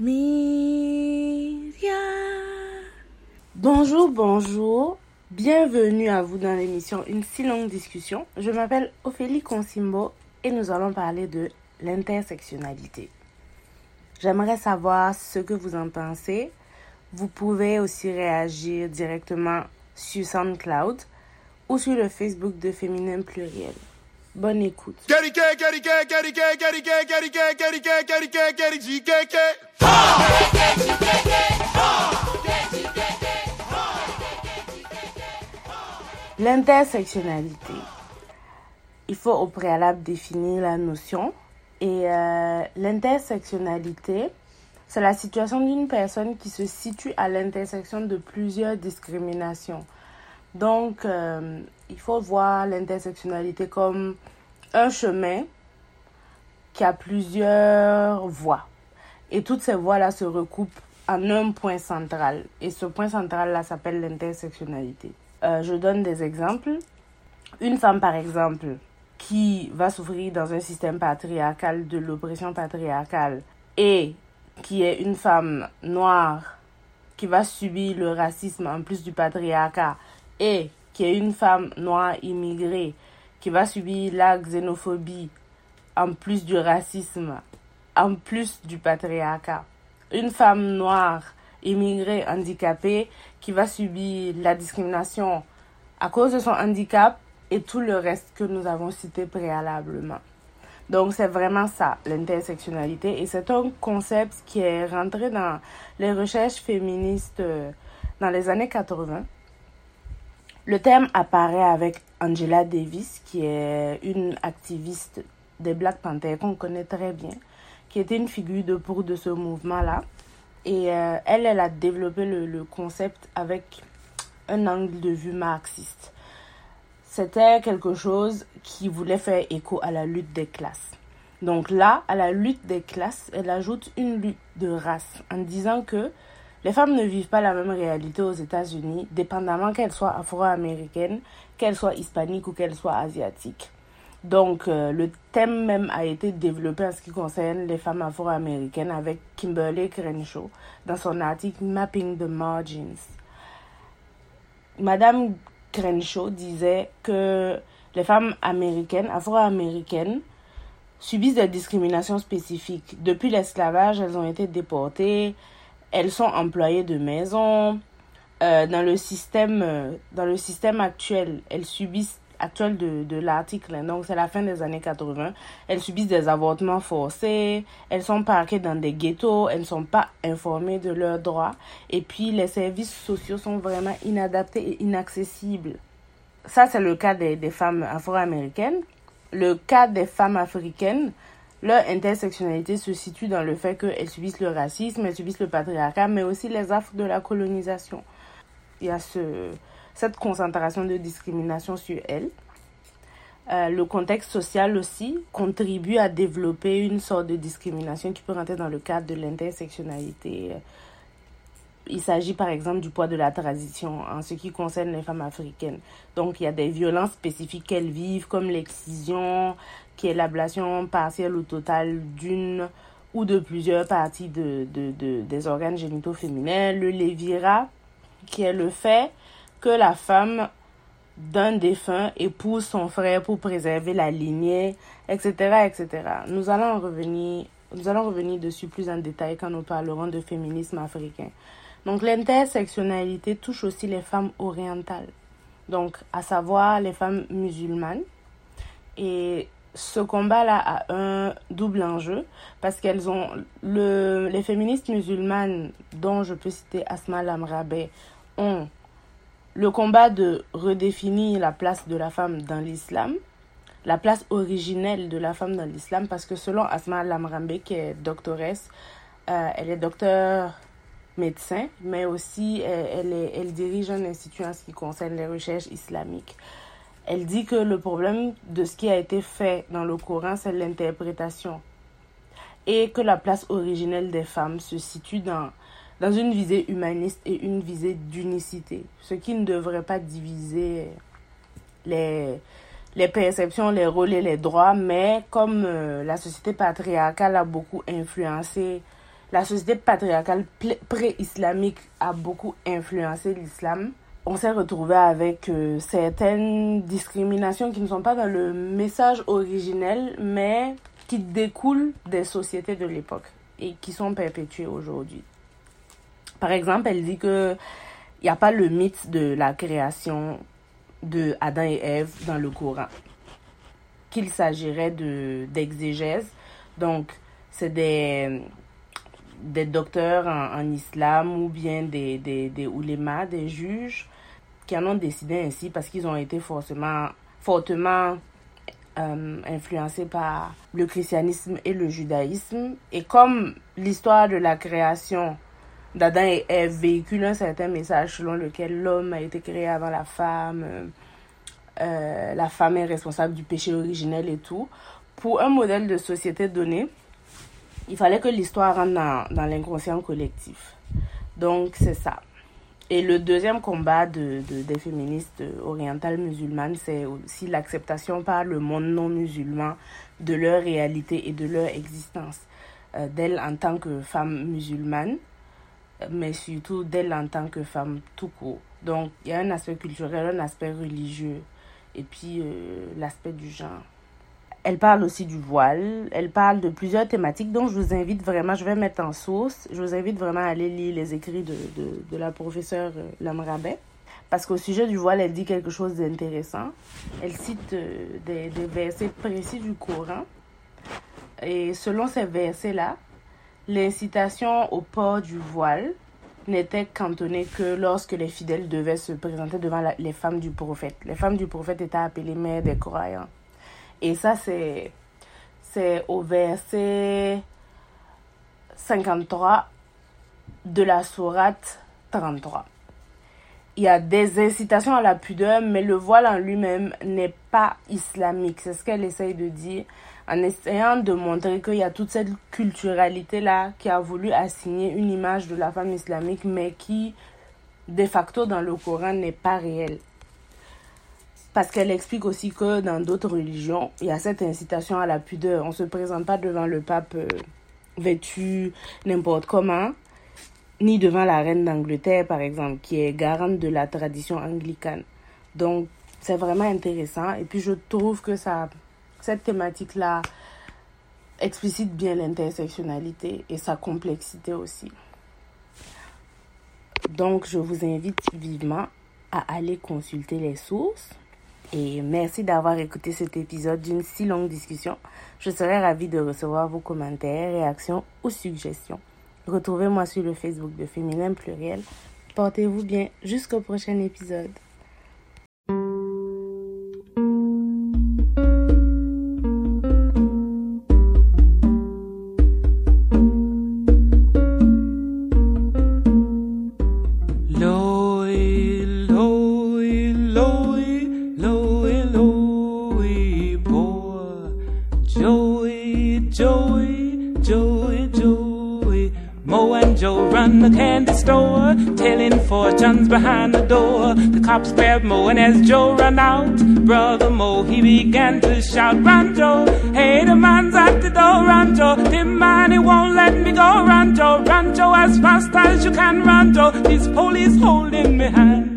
Myria. Bonjour, bonjour. Bienvenue à vous dans l'émission Une si longue discussion. Je m'appelle Ophélie Consimbo et nous allons parler de l'intersectionnalité. J'aimerais savoir ce que vous en pensez. Vous pouvez aussi réagir directement sur SoundCloud ou sur le Facebook de Féminin Pluriel. Bonne écoute. L'intersectionnalité. Il faut au préalable définir la notion. Et euh, l'intersectionnalité, c'est la situation d'une personne qui se situe à l'intersection de plusieurs discriminations. Donc, euh, il faut voir l'intersectionnalité comme un chemin qui a plusieurs voies. Et toutes ces voies-là se recoupent en un point central. Et ce point central-là s'appelle l'intersectionnalité. Euh, je donne des exemples. Une femme, par exemple, qui va souffrir dans un système patriarcal de l'oppression patriarcale et qui est une femme noire qui va subir le racisme en plus du patriarcat et qui est une femme noire immigrée qui va subir la xénophobie en plus du racisme, en plus du patriarcat. Une femme noire immigrée handicapée qui va subir la discrimination à cause de son handicap et tout le reste que nous avons cité préalablement. Donc c'est vraiment ça, l'intersectionnalité. Et c'est un concept qui est rentré dans les recherches féministes euh, dans les années 80. Le terme apparaît avec Angela Davis, qui est une activiste des Black Panthers qu'on connaît très bien, qui était une figure de proue de ce mouvement-là. Et euh, elle, elle a développé le concept avec un angle de vue marxiste. C'était quelque chose qui voulait faire écho à la lutte des classes. Donc là, à la lutte des classes, elle ajoute une lutte de race en disant que les femmes ne vivent pas la même réalité aux États-Unis, dépendamment qu'elles soient afro-américaines, qu'elles soient hispaniques ou qu'elles soient asiatiques. Donc, euh, le thème même a été développé en ce qui concerne les femmes afro-américaines avec Kimberly Crenshaw dans son article Mapping the Margins. Madame Crenshaw disait que les femmes américaines, afro-américaines, subissent des discriminations spécifiques. Depuis l'esclavage, elles ont été déportées, elles sont employées de maison. Euh, dans le système, euh, dans le système actuel, elles subissent actuel de, de l'article, hein. donc c'est la fin des années 80, elles subissent des avortements forcés, elles sont parquées dans des ghettos, elles ne sont pas informées de leurs droits, et puis les services sociaux sont vraiment inadaptés et inaccessibles. Ça, c'est le cas des, des femmes afro-américaines. Le cas des femmes africaines, leur intersectionnalité se situe dans le fait qu'elles subissent le racisme, elles subissent le patriarcat, mais aussi les affres de la colonisation. Il y a ce, cette concentration de discrimination sur elles. Euh, le contexte social aussi contribue à développer une sorte de discrimination qui peut rentrer dans le cadre de l'intersectionnalité. Il s'agit par exemple du poids de la transition en ce qui concerne les femmes africaines. Donc il y a des violences spécifiques qu'elles vivent comme l'excision, qui est l'ablation partielle ou totale d'une ou de plusieurs parties de, de, de, des organes génitaux féminins, le lévira, qui est le fait que la femme d'un défunt épouse son frère pour préserver la lignée, etc., etc. Nous allons revenir, nous allons revenir dessus plus en détail quand nous parlerons de féminisme africain. Donc l'intersectionnalité touche aussi les femmes orientales, donc à savoir les femmes musulmanes. Et ce combat-là a un double enjeu parce qu'elles ont le, les féministes musulmanes, dont je peux citer Asma Lamrabe, ont le combat de redéfinir la place de la femme dans l'islam, la place originelle de la femme dans l'islam, parce que selon Asma Lamrambe, qui est doctoresse, euh, elle est docteur médecin, mais aussi elle, elle, dirige un institut en ce qui concerne les recherches islamiques. Elle dit que le problème de ce qui a été fait dans le Coran, c'est l'interprétation. Et que la place originelle des femmes se situe dans une visée humaniste et une visée d'unicité, ce qui ne devrait pas diviser les, les perceptions, les rôles et les droits, mais comme euh, la société patriarcale a beaucoup influencé la société patriarcale pré-islamique a beaucoup influencé l'islam, on s'est retrouvé avec euh, certaines discriminations qui ne sont pas dans le message originel, mais qui découlent des sociétés de l'époque et qui sont perpétuées aujourd'hui. Par exemple, elle dit que il n'y a pas le mythe de la création de Adam et Ève dans le Coran. Qu'il s'agirait de d'exégèse. Donc, c'est des des docteurs en, islam ou bien des, des, des oulémas, des juges, qui en ont décidé ainsi parce qu'ils ont été forcément, fortement euh, influencés par le christianisme et le judaïsme. Et comme l'histoire de la création d'Adam et Ève véhicule un certain message selon lequel l'homme a été créé avant la femme, euh, la femme est responsable du péché originel et tout, pour un modèle de société donné, il fallait que l'histoire rentre dans, l'inconscient collectif. Donc c'est ça. Et le deuxième combat de, des féministes orientales musulmanes, c'est aussi l'acceptation par le monde non musulman de leur réalité et de leur existence, euh, d'elles en tant que femmes musulmanes, mais surtout d'elles en tant que femmes tout court. Donc il y a un aspect culturel, un aspect religieux, et puis euh, l'aspect du genre. Elle parle aussi du voile, elle parle de plusieurs thématiques, donc je vous invite vraiment, je vais mettre en source, je vous invite vraiment à aller lire les écrits de, de, la professeure euh, Lamrabet. Parce qu'au sujet du voile, elle dit quelque chose d'intéressant. Elle cite euh, des, des versets précis du Coran. Et selon ces versets-là, l'incitation au port du voile n'était cantonnée que lorsque les fidèles devaient se présenter devant les femmes du prophète. Les femmes du prophète étaient appelées mères des croyants. Et ça, c'est, c'est au verset 53 de la sourate 33. Il y a des incitations à la pudeur, mais le voile en lui-même n'est pas islamique. C'est ce qu'elle essaye de dire en essayant de montrer qu'il y a toute cette culturalité-là qui a voulu assigner une image de la femme islamique, mais qui, de facto, dans le Coran, n'est pas réelle. Parce qu'elle explique aussi que dans d'autres religions, il y a cette incitation à la pudeur. On ne se présente pas devant le pape euh, vêtu n'importe comment, ni devant la reine d'Angleterre, par exemple, qui est garante de la tradition anglicane. Donc, c'est vraiment intéressant. Et puis, je trouve que ça, cette thématique-là explicite bien l'intersectionnalité et sa complexité aussi. Donc, je vous invite vivement à aller consulter les sources et merci d'avoir écouté cet épisode d'une si longue discussion. Je serais ravie de recevoir vos commentaires, réactions ou suggestions. Retrouvez-moi sur le Facebook de Féminin Pluriel. Portez-vous bien jusqu'au prochain épisode. Fortunes behind the door. The cops grabbed Mo, and as Joe ran out, brother Mo, he began to shout, Run, Joe! Hey, the man's at the door, run, Joe! The man, he won't let me go, run, Joe! Run, Joe, as fast as you can, run, Joe! These police holding me hand.